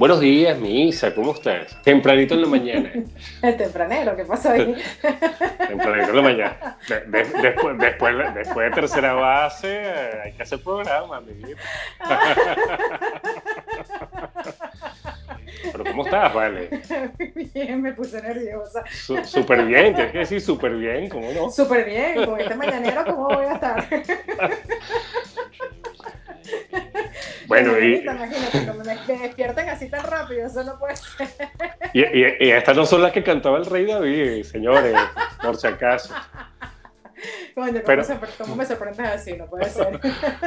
Buenos días, mi Isa, ¿cómo estás? Tempranito en la mañana. El tempranero, ¿qué pasó ahí? Tempranito en la mañana. después, después, después, de tercera base, eh, hay que hacer programa, mi vida. Pero ¿cómo estás, Vale? Bien, me puse nerviosa. Súper bien, tienes que decir súper bien, ¿cómo no? Súper bien, con este mañanero, ¿cómo voy a estar? Bueno, y... Imagínate, me despiertan así tan rápido, eso no puede ser. Y, y, estas no son las que cantaba el rey David, señores, por si acaso. Coño, Pero... ¿cómo me sorprendes así? No puede ser.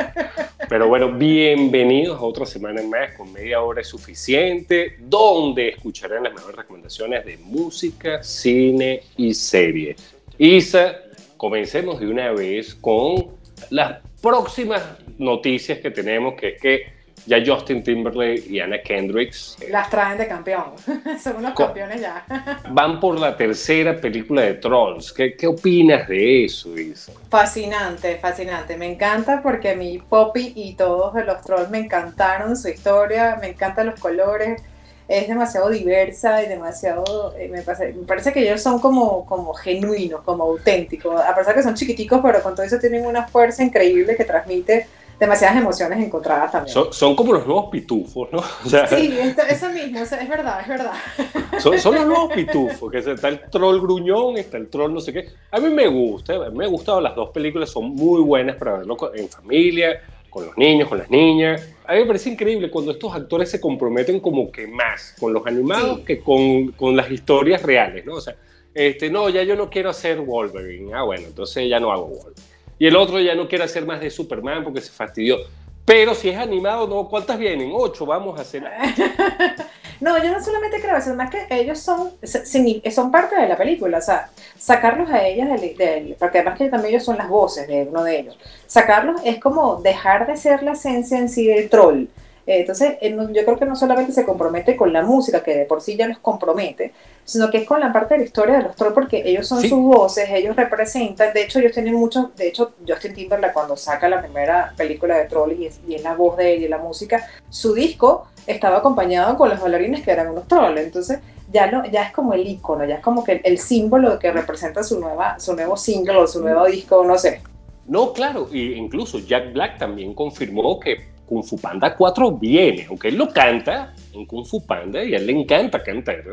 Pero bueno, bienvenidos a otra semana más con media hora es suficiente, donde escucharán las mejores recomendaciones de música, cine y serie. Isa, comencemos de una vez con las próximas noticias que tenemos, que es que ya Justin Timberlake y Anna Kendricks. Las traen de campeón. Son unos campeones ya. van por la tercera película de Trolls. ¿Qué, qué opinas de eso, Isa? Fascinante, fascinante. Me encanta porque a mí Poppy y todos los Trolls me encantaron su historia, me encantan los colores. Es demasiado diversa y demasiado. Eh, me, parece, me, parece, que ellos son como, como genuinos, como auténticos. A pesar que son chiquiticos, pero con todo eso tienen una fuerza increíble que transmite demasiadas emociones encontradas también. Son, como los nuevos pitufos, ¿no? sí, eso mismo, es verdad, es verdad. Son, son, los nuevos pitufos, que está el troll gruñón, está el troll no sé qué. A mí me gusta, me han gustado las dos películas, son muy buenas para verlo en familia, con los niños, con las niñas. A mí me parece increíble cuando estos actores se comprometen como que más con los animados que con, con, las historias reales, ¿no? O sea, este, no, ya yo no quiero hacer Wolverine. Ah, bueno, entonces ya no hago Wolverine y el otro ya no quiere hacer más de Superman porque se fastidió. Pero si es animado, no, ¿cuántas vienen? Ocho, vamos a hacer. no, yo no solamente creo eso, más que ellos son, son parte de la película, o sea, sacarlos a ellas, del, porque además que también ellos son las voces de uno de ellos, sacarlos es como dejar de ser la esencia en sí del troll. Eh, entonces, yo creo que no solamente se compromete con la música, que de por sí ya los compromete, sino que es con la parte de la historia de los trolls, porque ellos son sus voces, ellos representan, de hecho, ellos tienen muchos, de hecho, Justin Timberlake cuando saca la primera película de Trolls y es, y la voz de él y la música, su disco estaba acompañado con los bailarines que eran unos trolls, entonces ya, no, ya es como el icono, ya es como que el símbolo que representa su, nueva, su nuevo single o su nuevo disco, no sé. No, claro, y incluso Jack Black también confirmó que Kung Fu Panda 4 viene, aunque él lo canta en Kung Fu Panda y a él le encanta cantar.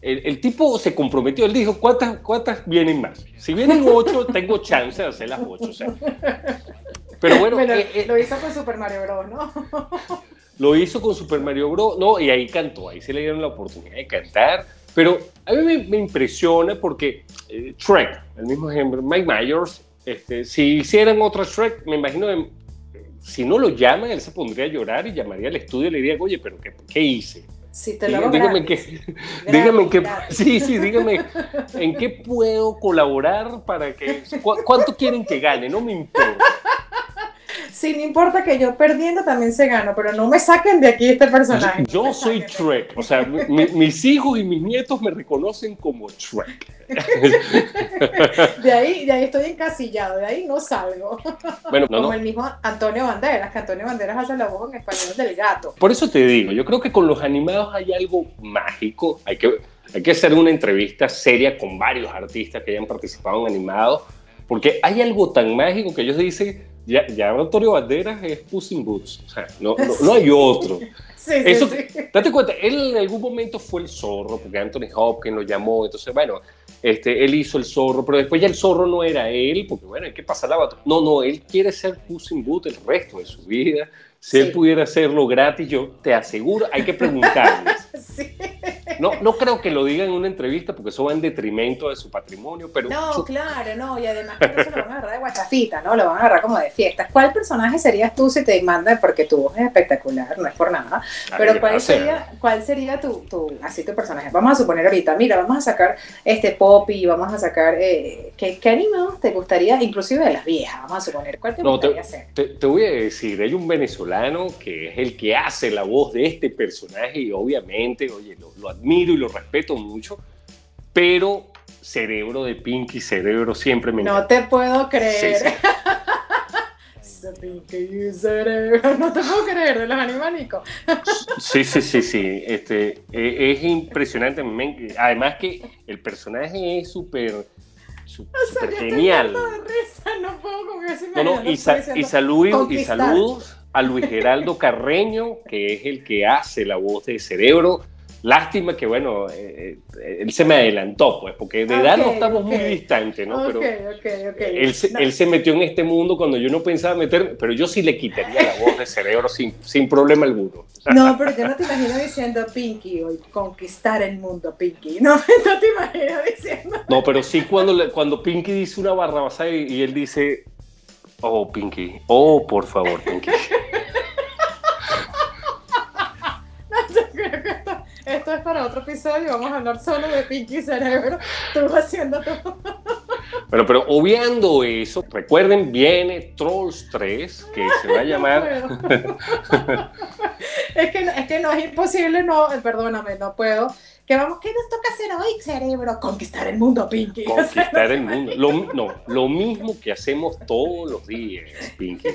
El, tipo se comprometió, él dijo, ¿cuántas, ¿cuántas vienen más? Si vienen 8, tengo chance de hacer las 8. Pero bueno, eh, eh, lo hizo con Super Mario Bros, ¿no? lo hizo con Super Mario Bros, no, y ahí cantó, ahí se le dieron la oportunidad de cantar. Pero a mí me, impresiona porque eh, Shrek, el mismo ejemplo, Mike Myers, este, si hicieran otra Shrek, me imagino que si no lo llaman, él se pondría a llorar y llamaría al estudio y le diría, oye, pero ¿qué, qué hice? Sí, te lo dígame, que, dígame que, sí, sí, dígame en qué puedo colaborar para que, ¿cuánto quieren que gane? No me importa. Sí, no importa que yo perdiendo también se gano, pero no me saquen de aquí este personaje. Yo, soy Shrek, o sea, mis hijos y mis nietos me reconocen como Shrek. De ahí, de ahí estoy encasillado, de ahí no salgo. Bueno, como el mismo Antonio Banderas, que Antonio Banderas hace la voz en español del gato. Por eso te digo, yo creo que con los animados hay algo mágico, hay que, hay que hacer una entrevista seria con varios artistas que hayan participado en animados, porque hay algo tan mágico que ellos dicen ya, ya Antonio Banderas es Puss in Boots, o sea, no, no, hay otro. Sí, Eso, sí, Date cuenta, él en algún momento fue el zorro, porque Anthony Hopkins lo llamó, entonces, bueno, este, él hizo el zorro, pero después ya el zorro no era él, porque bueno, hay que pasar la batalla. No, no, él quiere ser Puss in Boots el resto de su vida. Si él pudiera hacerlo gratis, yo te aseguro, hay que preguntarles. No, no creo que lo diga en una entrevista porque eso va en detrimento de su patrimonio, pero... No, claro, no, y además que se lo van a agarrar de guachafita, ¿no? Lo van a agarrar como de fiesta. ¿Cuál personaje serías tú si te mandan? Porque tu voz es espectacular, no es por nada, pero ¿cuál sería, ¿cuál sería tu, tu, así tu personaje? Vamos a suponer ahorita, mira, vamos a sacar este Poppy, vamos a sacar, eh, ¿qué, ¿qué animados te gustaría, inclusive de las viejas, vamos a suponer, ¿cuál te gustaría hacer? Te, te voy a decir, hay un venezolano que es el que hace la voz de este personaje y obviamente, oye, lo, lo admiro y lo respeto mucho, pero cerebro de Pinky, cerebro siempre me No te puedo creer. Sí, sí. Pinky cerebro, no te puedo creer, de los animánicos. Sí, sí, sí, sí. Este, e, es impresionante. Además que el personaje es súper super o sea, genial. no puedo con ese no, no, y, sa y, y saludos a Luis Geraldo Carreño, que es el que hace la voz de Cerebro. Lástima que, bueno, eh, eh, él se me adelantó, pues, porque de edad no estamos muy distantes, ¿no? pero él, se, él se metió en este mundo cuando yo no pensaba meter, pero yo sí le quitaría la voz de cerebro sin, sin problema alguno. No, pero yo no te imagino diciendo Pinky hoy, conquistar el mundo, Pinky. No, no te imagino diciendo. No, pero sí cuando, cuando Pinky dice una barrabasada y, y él dice, oh, Pinky, oh, por favor, Pinky. es para otro episodio, vamos a hablar solo de Pinky Cerebro, tú haciendo todo. Bueno, pero obviando eso, recuerden, viene Trolls 3, que se va a llamar... es, que, es que no es imposible, no, perdóname, no puedo. Que vamos, ¿qué nos toca hacer hoy, cerebro? Conquistar el mundo, Pinky. Conquistar el mundo. Lo, no, lo mismo que hacemos todos los días, Pinky.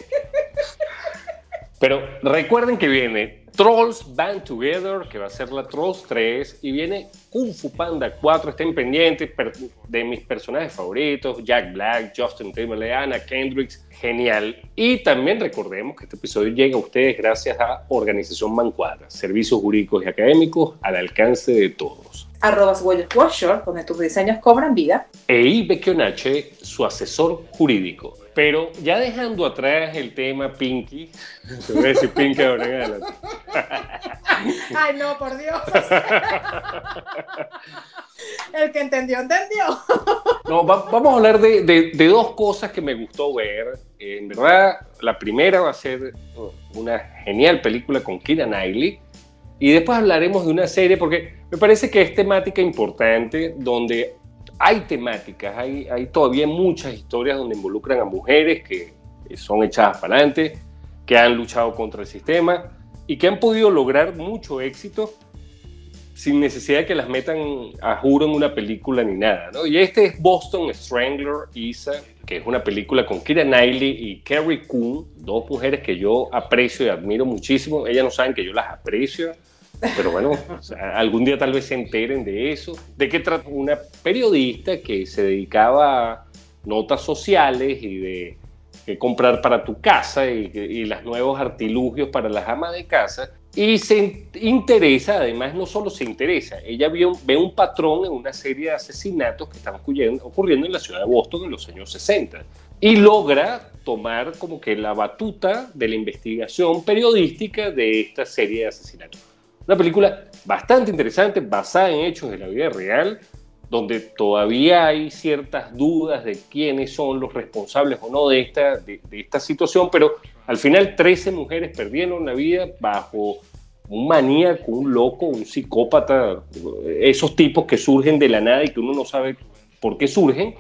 Pero recuerden que viene Trolls Band Together, que va a ser la Trolls 3, y viene Kung Fu Panda 4, estén pendientes de mis personajes favoritos, Jack Black, Justin Timberlake, Anna Kendricks, genial. Y también recordemos que este episodio llega a ustedes gracias a Organización Mancuadra, servicios jurídicos y académicos al alcance de todos. Arrobas Washer, donde tus diseños cobran vida. E Ibekionache, su asesor jurídico. Pero ya dejando atrás el tema Pinky, te voy a decir Pinky ahora en adelante. Ay, no, por Dios. El que entendió, entendió. No, vamos a hablar de, de, dos cosas que me gustó ver. En verdad, la primera va a ser una genial película con Kira Knightley. Y después hablaremos de una serie, porque me parece que es temática importante, donde hay temáticas, hay, hay todavía muchas historias donde involucran a mujeres que son echadas para adelante, que han luchado contra el sistema y que han podido lograr mucho éxito sin necesidad de que las metan a juro en una película ni nada. ¿no? Y este es Boston Strangler, Isa, que es una película con Kira Knightley y Carrie Coon, dos mujeres que yo aprecio y admiro muchísimo. Ellas no saben que yo las aprecio pero bueno, algún día tal vez se enteren de eso. ¿De qué trata? Una periodista que se dedicaba a notas sociales y de, comprar para tu casa y, y los nuevos artilugios para las amas de casa. Y se interesa, además no solo se interesa, ella ve un, patrón en una serie de asesinatos que están ocurriendo, ocurriendo en la ciudad de Boston en los años 60 y logra tomar como que la batuta de la investigación periodística de esta serie de asesinatos. Una película bastante interesante, basada en hechos de la vida real, donde todavía hay ciertas dudas de quiénes son los responsables o no de esta, de, esta situación, pero al final 13 mujeres perdieron la vida bajo un maníaco, un loco, un psicópata, esos tipos que surgen de la nada y que uno no sabe por qué surgen.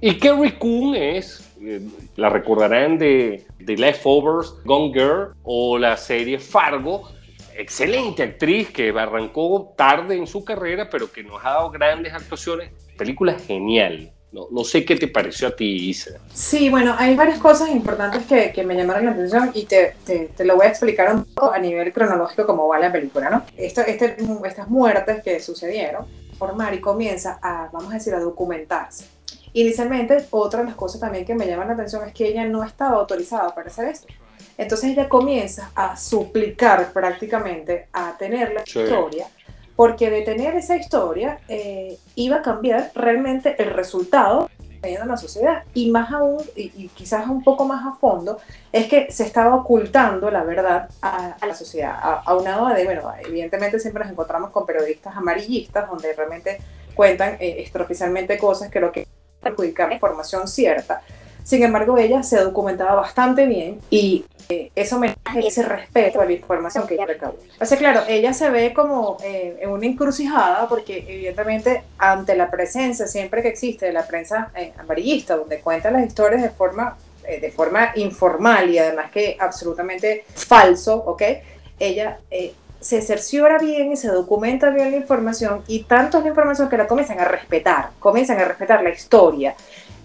Y Kerry Coon es, eh, la recordarán de, de Leftovers, Gone Girl o la serie Fargo, excelente actriz que arrancó tarde en su carrera, pero que nos ha dado grandes actuaciones. Película genial. No, no sé qué te pareció a ti, Isa. Sí, bueno, hay varias cosas importantes que, que me llamaron la atención y te, te, te, lo voy a explicar un poco a nivel cronológico cómo va la película, ¿no? Esto, este, estas muertes que sucedieron, formar y comienza a, vamos a decir, a documentarse. Inicialmente, otra de las cosas también que me llaman la atención es que ella no estaba autorizada para hacer esto. Entonces ella comienza a suplicar prácticamente a tener la historia, porque de tener esa historia eh, iba a cambiar realmente el resultado en la sociedad y más aún, y, quizás un poco más a fondo, es que se estaba ocultando la verdad a, la sociedad, a, un lado de, bueno, evidentemente siempre nos encontramos con periodistas amarillistas donde realmente cuentan eh, extraoficialmente cosas que lo que perjudicar la información cierta. Sin embargo, ella se documentaba bastante bien y eh, eso me ese respeto a la información que ella recabó. O sea, claro, ella se ve como eh, en una encrucijada porque evidentemente ante la presencia siempre que existe de la prensa eh, amarillista, donde cuenta las historias de forma, de forma informal y además que absolutamente falso, ¿ok? Ella se cerciora bien y se documenta bien la información y tanto es la información que la comienzan a respetar, comienzan a respetar la historia.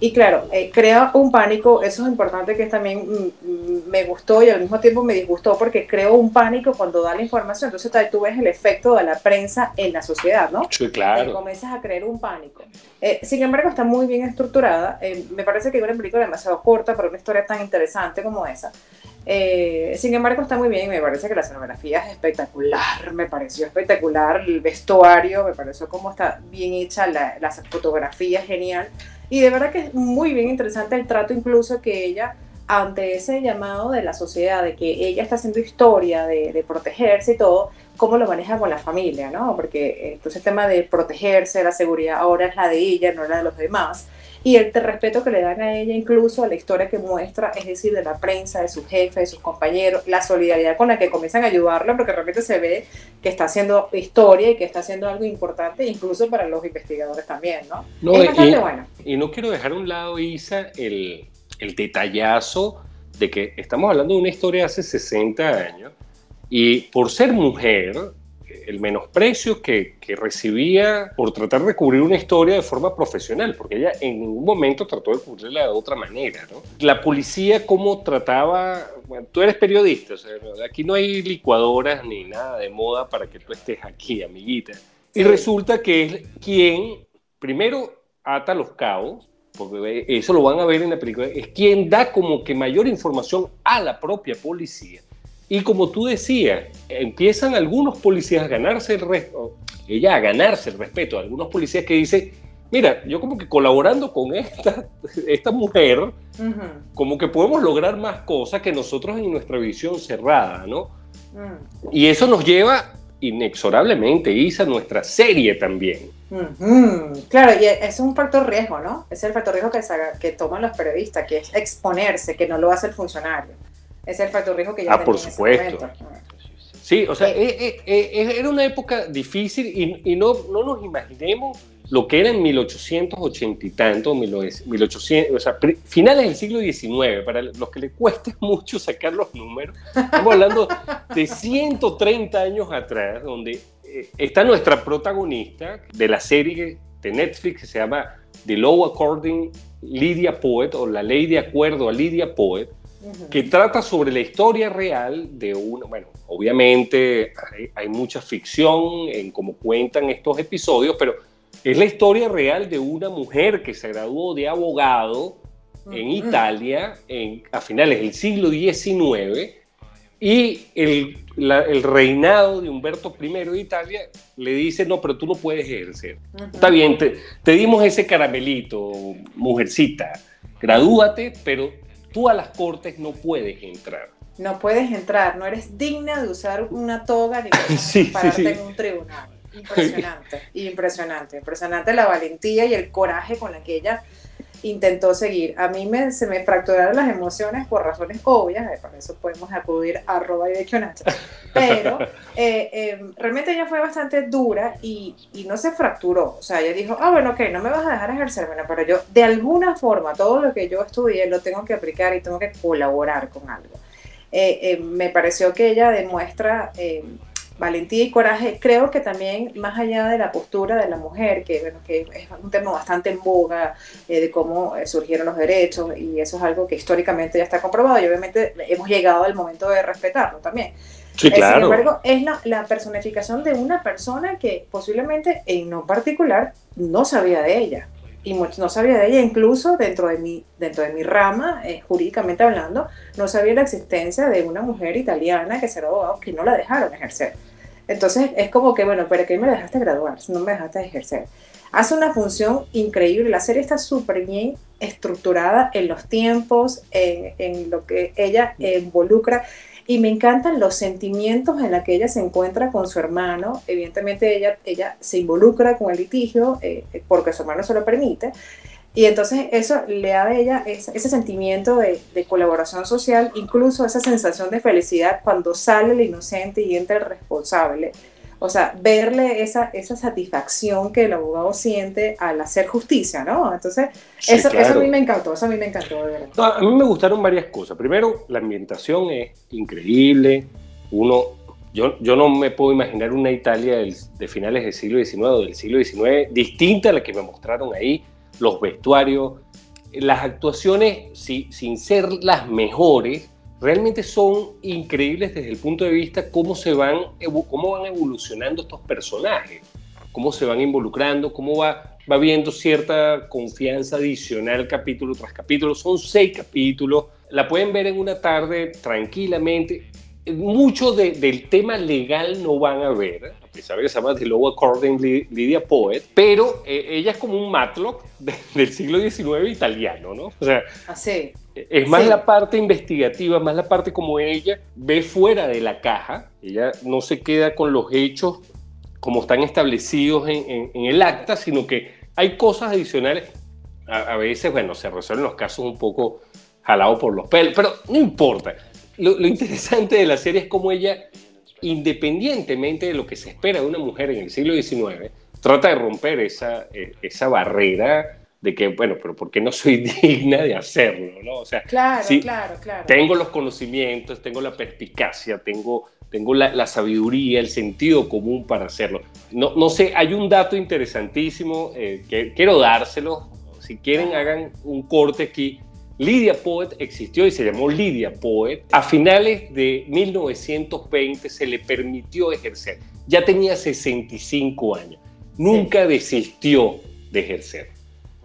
Y claro, eh, crea un pánico, eso es importante que también mm, mm, me gustó y al mismo tiempo me disgustó porque creó un pánico cuando da la información. Entonces tú ves el efecto de la prensa en la sociedad, ¿no? Sí, claro. Y comienzas a crear un pánico. Eh, sin embargo, está muy bien estructurada. Eh, me parece que es una película demasiado corta para una historia tan interesante como esa. Eh, sin embargo, está muy bien. Me parece que la escenografía es espectacular. Me pareció espectacular. El vestuario, me pareció cómo está bien hecha. La, la fotografía genial. Y de verdad que es muy bien interesante el trato, incluso que ella, ante ese llamado de la sociedad, de que ella está haciendo historia, de, protegerse y todo, cómo lo maneja con la familia, ¿no? Porque entonces el tema de protegerse, la seguridad ahora es la de ella, no la de los demás y el respeto que le dan a ella, incluso a la historia que muestra, es decir, de la prensa, de sus jefes, de sus compañeros, la solidaridad con la que comienzan a ayudarla, porque realmente se ve que está haciendo historia y que está haciendo algo importante, incluso para los investigadores también, ¿no? es bastante y, bueno. Y no quiero dejar a un lado, Isa, el, el detallazo de que estamos hablando de una historia de hace 60 años y por ser mujer, el menosprecio que, recibía por tratar de cubrir una historia de forma profesional, porque ella en ningún momento trató de cubrirla de otra manera. ¿no? La policía, cómo trataba, bueno, tú eres periodista, o sea, aquí no hay licuadoras ni nada de moda para que tú estés aquí, amiguita. Y resulta que es quien primero ata los cabos, porque eso lo van a ver en la película, es quien da como que mayor información a la propia policía y como tú decías, empiezan algunos policías a ganarse el respeto, ella a ganarse el respeto, algunos policías que dicen, mira, yo como que colaborando con esta, esta mujer, como que podemos lograr más cosas que nosotros en nuestra visión cerrada, ¿no? Mm. Y eso nos lleva inexorablemente, Isa, nuestra serie también. Claro, y es un factor riesgo, ¿no? Es el factor riesgo que, que toman los periodistas, que es exponerse, que no lo hace el funcionario es el factor riesgo que ya Ah, por supuesto. Sí, o sea, eh, eh, eh, era una época difícil y, no, no nos imaginemos lo que era en 1880 y tanto, 1800, o sea, finales del siglo XIX, para los que le cueste mucho sacar los números, estamos hablando de 130 años atrás, donde está nuestra protagonista de la serie de Netflix que se llama The Law According Lydia Poet, o La Ley de Acuerdo a Lydia Poet, que trata sobre la historia real de una, bueno, obviamente hay, mucha ficción en cómo cuentan estos episodios, pero es la historia real de una mujer que se graduó de abogado en Italia en, a finales del siglo XIX y el, el, reinado de Humberto I de Italia le dice, no, pero tú no puedes ejercer. Está bien, te, te dimos ese caramelito, mujercita, gradúate, pero tú a las cortes no puedes entrar. No puedes entrar, no eres digna de usar una toga ni pararte en un tribunal. Impresionante, impresionante, impresionante la valentía y el coraje con la que ella intentó seguir. A mí me, se me fracturaron las emociones por razones obvias, eh, para eso podemos acudir a arroba y de pero eh, eh, realmente ella fue bastante dura y, y, no se fracturó. O sea, ella dijo, ah, bueno, ok, no me vas a dejar ejercer, bueno, pero yo de alguna forma todo lo que yo estudié lo tengo que aplicar y tengo que colaborar con algo. me pareció que ella demuestra valentía y coraje, creo que también más allá de la postura de la mujer, que, bueno, que es un tema bastante en boga eh, de cómo eh, surgieron los derechos y eso es algo que históricamente ya está comprobado y obviamente hemos llegado al momento de respetarlo también. Sí, eh, claro. Sin embargo, es la, la, personificación de una persona que posiblemente en no particular no sabía de ella. Y no sabía de ella, incluso dentro de mi, dentro de mi rama, jurídicamente hablando, no sabía la existencia de una mujer italiana que se abogado que no la dejaron ejercer. Entonces es como que, bueno, ¿pero qué me dejaste graduar? No me dejaste ejercer. hace una función increíble. La serie está súper bien estructurada en los tiempos, en, en, lo que ella involucra. Y me encantan los sentimientos en los que ella se encuentra con su hermano. Evidentemente ella, ella se involucra con el litigio eh, porque su hermano se lo permite. Y entonces eso le da a ella ese, ese sentimiento de, de, colaboración social, incluso esa sensación de felicidad cuando sale el inocente y entra el responsable. O sea, verle esa, esa satisfacción que el abogado siente al hacer justicia, ¿no? Entonces, sí, eso, claro. eso, a mí me encantó, eso a mí me encantó, de verdad. No, a mí me gustaron varias cosas. Primero, la ambientación es increíble. Uno, yo, yo no me puedo imaginar una Italia del, de finales del siglo XIX o del siglo XIX distinta a la que me mostraron ahí. Los vestuarios, las actuaciones, si, sin ser las mejores, realmente son increíbles desde el punto de vista cómo se van, cómo van evolucionando estos personajes, cómo se van involucrando, cómo va, va viendo cierta confianza adicional capítulo tras capítulo. Son seis capítulos, la pueden ver en una tarde tranquilamente. Mucho de, del tema legal no van a ver, a pesar de que se llama The Law According Lydia Poet, pero eh, ella es como un Matlock de, del siglo XIX italiano, ¿no? O sea, Así. Es más sí. la parte investigativa, más la parte como ella ve fuera de la caja. Ella no se queda con los hechos como están establecidos en, en, en el acta, sino que hay cosas adicionales. A, a, veces, bueno, se resuelven los casos un poco jalados por los pelos, pero no importa. Lo, lo interesante de la serie es cómo ella, independientemente de lo que se espera de una mujer en el siglo XIX, trata de romper esa, eh, esa barrera de que, bueno, pero ¿por qué no soy digna de hacerlo? ¿no? O sea, claro, sí, claro, claro. tengo los conocimientos, tengo la perspicacia, tengo, tengo la, la, sabiduría, el sentido común para hacerlo. No, no sé, hay un dato interesantísimo eh, que quiero dárselo. Si quieren, hagan un corte aquí. Lydia Poet existió y se llamó Lydia Poet. A finales de 1920 se le permitió ejercer. Ya tenía 65 años. Nunca sí. desistió de ejercer.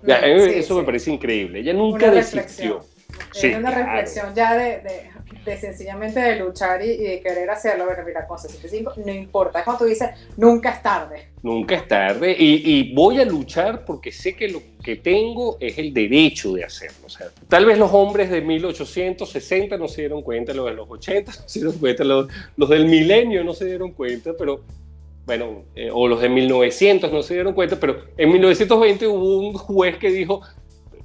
Ya, sí, eso sí. me parece increíble. Ella nunca una desistió. Sí, una claro. reflexión ya de, de, de, sencillamente de luchar y, y, de querer hacerlo. Bueno, mira, con 65 no importa. Es como tú dices, nunca es tarde. Nunca es tarde. Y, y, voy a luchar porque sé que lo que tengo es el derecho de hacerlo. O sea, tal vez los hombres de 1860 no se dieron cuenta, los de los 80 no se dieron cuenta, los, los del milenio no se dieron cuenta, pero bueno, eh, o los de 1900 no se dieron cuenta, pero en 1920 hubo un juez que dijo,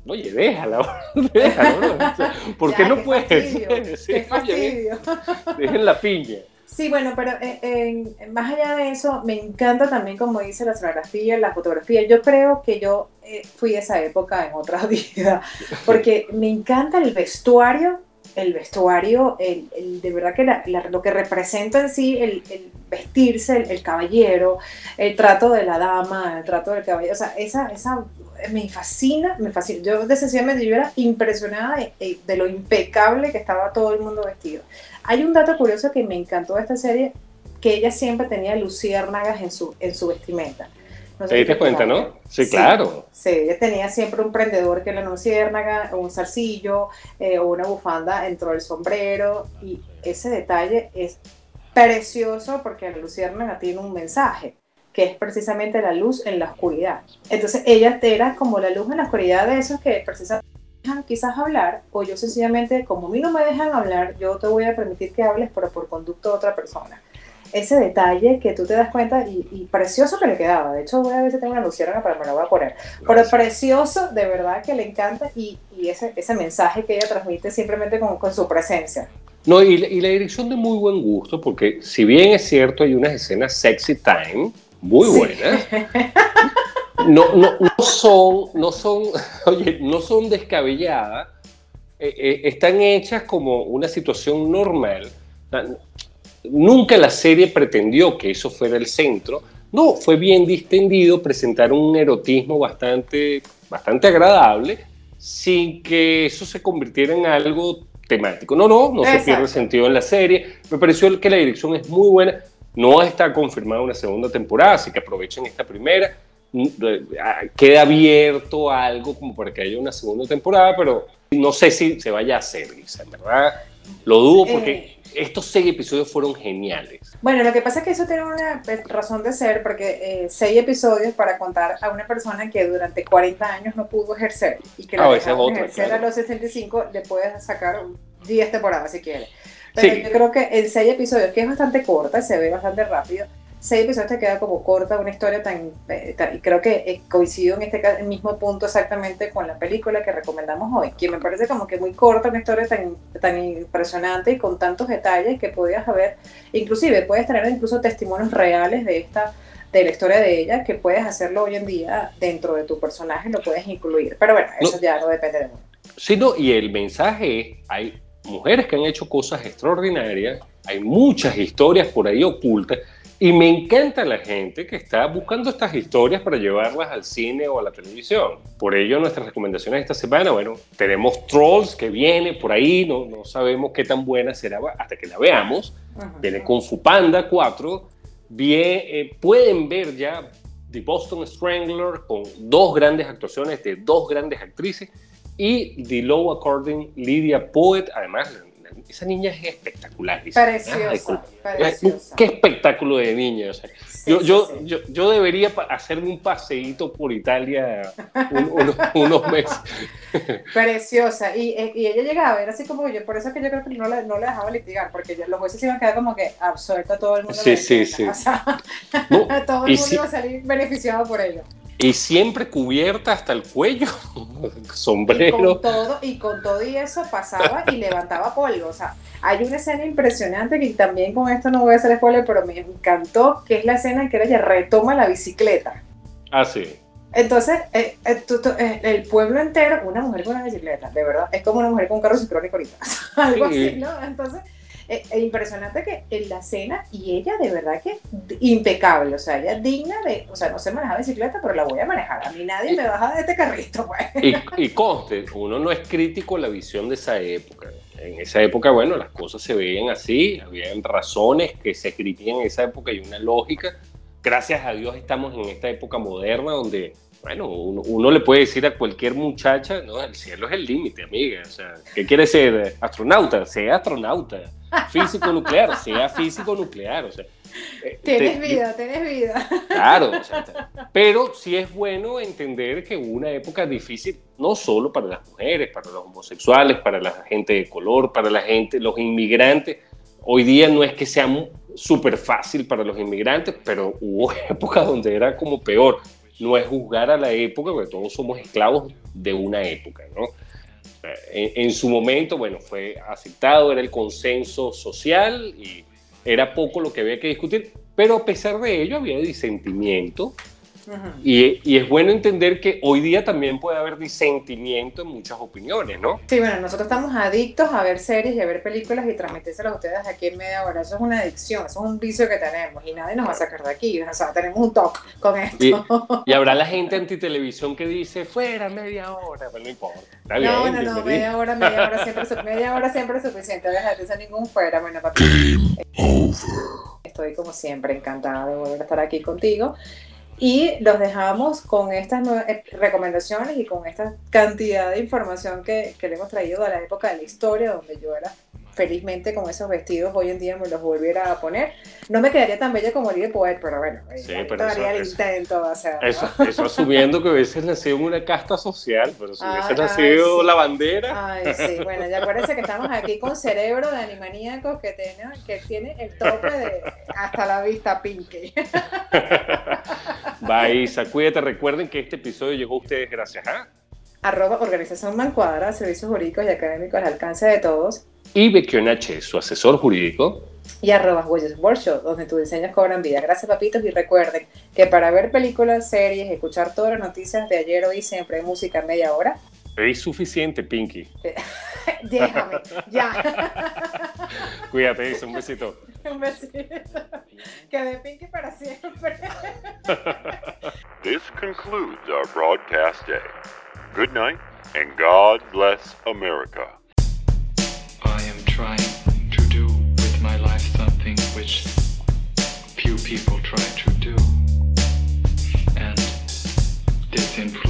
oye, déjala, déjala, ¿no? O sea, ¿por qué no puedes? Sí, qué fastidio. Dejen la piña. Sí, bueno, pero eh, más allá de eso, me encanta también, como dice la sonografía, la fotografía. Yo creo que yo eh, fui de esa época en otra vida, porque me encanta el vestuario el vestuario, el, el, de verdad que la, la, lo que representa en sí el, el vestirse, el, el, caballero, el trato de la dama, el trato del caballero, o sea, esa, esa me fascina, me fascina. Yo de sencillamente yo era impresionada de, de, lo impecable que estaba todo el mundo vestido. Hay un dato curioso que me encantó de esta serie, que ella siempre tenía luciérnagas en su, en su vestimenta. No sé ¿Te diste cuenta, no? Sí, sí, claro. Sí, ella tenía siempre un prendedor que era una luciérnaga, un zarcillo eh, o una bufanda dentro del sombrero. Y ese detalle es precioso porque la luciérnaga tiene un mensaje que es precisamente la luz en la oscuridad. Entonces ella era como la luz en la oscuridad de esos que precisamente dejan quizás hablar, o yo sencillamente, como a mí no me dejan hablar, yo te voy a permitir que hables, pero por conducto de otra persona ese detalle que tú te das cuenta y, y, precioso que le quedaba. De hecho, voy a ver si tengo una luciérnaga, pero me lo voy a poner. Pero precioso, de verdad que le encanta y, y ese, ese, mensaje que ella transmite simplemente con, con su presencia. No, y, y, la dirección de muy buen gusto, porque si bien es cierto, hay unas escenas sexy time muy sí. buenas. No, no, no, son, no son, oye, no son descabelladas, eh, eh, están hechas como una situación normal nunca la serie pretendió que eso fuera el centro. No, fue bien distendido, presentar un erotismo bastante, bastante agradable, sin que eso se convirtiera en algo temático. No, no, no Exacto. se pierde sentido en la serie. Me pareció que la dirección es muy buena. No está confirmada una segunda temporada, así que aprovechen esta primera. Queda abierto algo como para que haya una segunda temporada, pero no sé si se vaya a hacer, Lisa, en verdad Lo dudo porque eh. estos seis episodios fueron geniales. Bueno, lo que pasa es que eso tiene una razón de ser, porque eh, seis episodios para contar a una persona que durante 40 años no pudo ejercer y que ah, lo ejercer a los 65, le puedes sacar 10 temporadas si quieres. Pero yo creo que en seis episodios, que es bastante corta, se ve bastante rápido, seis episodios te queda como corta una historia tan, eh, y creo que eh, coincido en este mismo punto exactamente con la película que recomendamos hoy, que me parece como que muy corta, una historia tan, tan impresionante y con tantos detalles que podías haber, inclusive puedes tener incluso testimonios reales de esta de la historia de ella que puedes hacerlo hoy en día dentro de tu personaje, lo puedes incluir. Pero bueno, eso ya no depende de uno. Sí, no, y el mensaje es, hay mujeres que han hecho cosas extraordinarias, hay muchas historias por ahí ocultas y me encanta la gente que está buscando estas historias para llevarlas al cine o a la televisión. Por ello, nuestras recomendaciones esta semana, bueno, tenemos Trolls que viene por ahí, no, no sabemos qué tan buena será hasta que la veamos. Viene con Fu Panda 4. Bien, eh, pueden ver ya The Boston Strangler con dos grandes actuaciones de dos grandes actrices y The Low According Lydia Poet, además esa niña es espectacular. Preciosa, preciosa. Qué espectáculo de niña. yo, yo, yo, yo, debería hacerme un paseíto por Italia unos meses. Preciosa. Y, eh, y, ella llegaba a ver así como yo, por eso es que yo creo que no la, no la dejaba litigar, porque los jueces iban a quedar como que absuelta todo el mundo. Sí, sí, sí. todo el mundo iba a salir beneficiado por ello. Y siempre cubierta hasta el cuello, sombrero. Y con todo y, con todo y eso pasaba y levantaba polvo. O sea, hay una escena impresionante que también con esto no voy a hacer spoiler, pero me encantó, que es la escena en que ella retoma la bicicleta. Ah, sí. Entonces, eh, eh, eh, el pueblo entero, una mujer con una bicicleta, de verdad, es como una mujer con un carro sincrónico ahorita. Algo así, ¿no? Entonces, es eh, impresionante que en la cena y ella de verdad que impecable, o sea, ella digna de, o sea, no sé manejar bicicleta, pero la voy a manejar. A mí nadie me baja de este carrito, pues. Y, y conste, uno no es crítico en la visión de esa época. En esa época, bueno, las cosas se veían así, habían razones que se escribían en esa época y una lógica. Gracias a Dios estamos en esta época moderna donde bueno, uno, le puede decir a cualquier muchacha, no, el cielo es el límite, amiga. O sea, ¿qué quiere ser? Astronauta, sea astronauta. Físico nuclear, sea físico nuclear. O sea, eh, tienes vida, tienes vida. Claro, pero sí es bueno entender que hubo una época difícil, no solo para las mujeres, para los homosexuales, para la gente de color, para la gente, los inmigrantes. Hoy día no es que sea súper fácil para los inmigrantes, pero hubo épocas donde era como peor no es juzgar a la época, porque todos somos esclavos de una época, ¿no? En, su momento, bueno, fue aceptado, era el consenso social y era poco lo que había que discutir, pero a pesar de ello había disentimiento y, es bueno entender que hoy día también puede haber disentimiento en muchas opiniones, ¿no? Sí, bueno, nosotros estamos adictos a ver series y a ver películas y transmitírselas a ustedes aquí en media hora. Eso es una adicción, eso es un vicio que tenemos y nadie nos va a sacar de aquí. O sea, tenemos un toque con esto. Y, habrá la gente antitelevisión que dice, fuera media hora, pero no importa. No, no, no, media hora, media hora siempre, media hora siempre es suficiente. Déjate eso ningún fuera. Bueno, papi. Estoy como siempre encantada de volver a estar aquí contigo. Y los dejamos con estas eh, recomendaciones y con esta cantidad de información que, que le hemos traído a la época de la historia, donde yo era felizmente con esos vestidos hoy en día me los volviera a poner. No me quedaría tan bella como Lily Poet, pero bueno, sí, pero el intento de hacerlo. Eso, eso, asumiendo que hubiese nacido en una casta social, pero si hubiese nacido la bandera. Ay, sí, bueno, ya acuérdense que estamos aquí con cerebro de animaníacos que tiene, que tiene el tope de hasta la vista pinky. Bye, Isa, cuídate. Recuerden que este episodio llegó a ustedes gracias a arroba Organización Mancuadra, servicios jurídicos y académicos al alcance de todos. Y H, su asesor jurídico. Y arroba Huellas Workshop, donde tus diseños cobran vida. Gracias, papitos. Y recuerden que para ver películas, series, escuchar todas las noticias de ayer, hoy, siempre hay música media hora. Es suficiente, Pinky. Déjame, ya. Cuídate, Isa, un besito. un besito. Que de Pinky para siempre. This concludes our broadcast day. Good night, and God bless America. I am trying to do with my life something which few people try to do. And this influences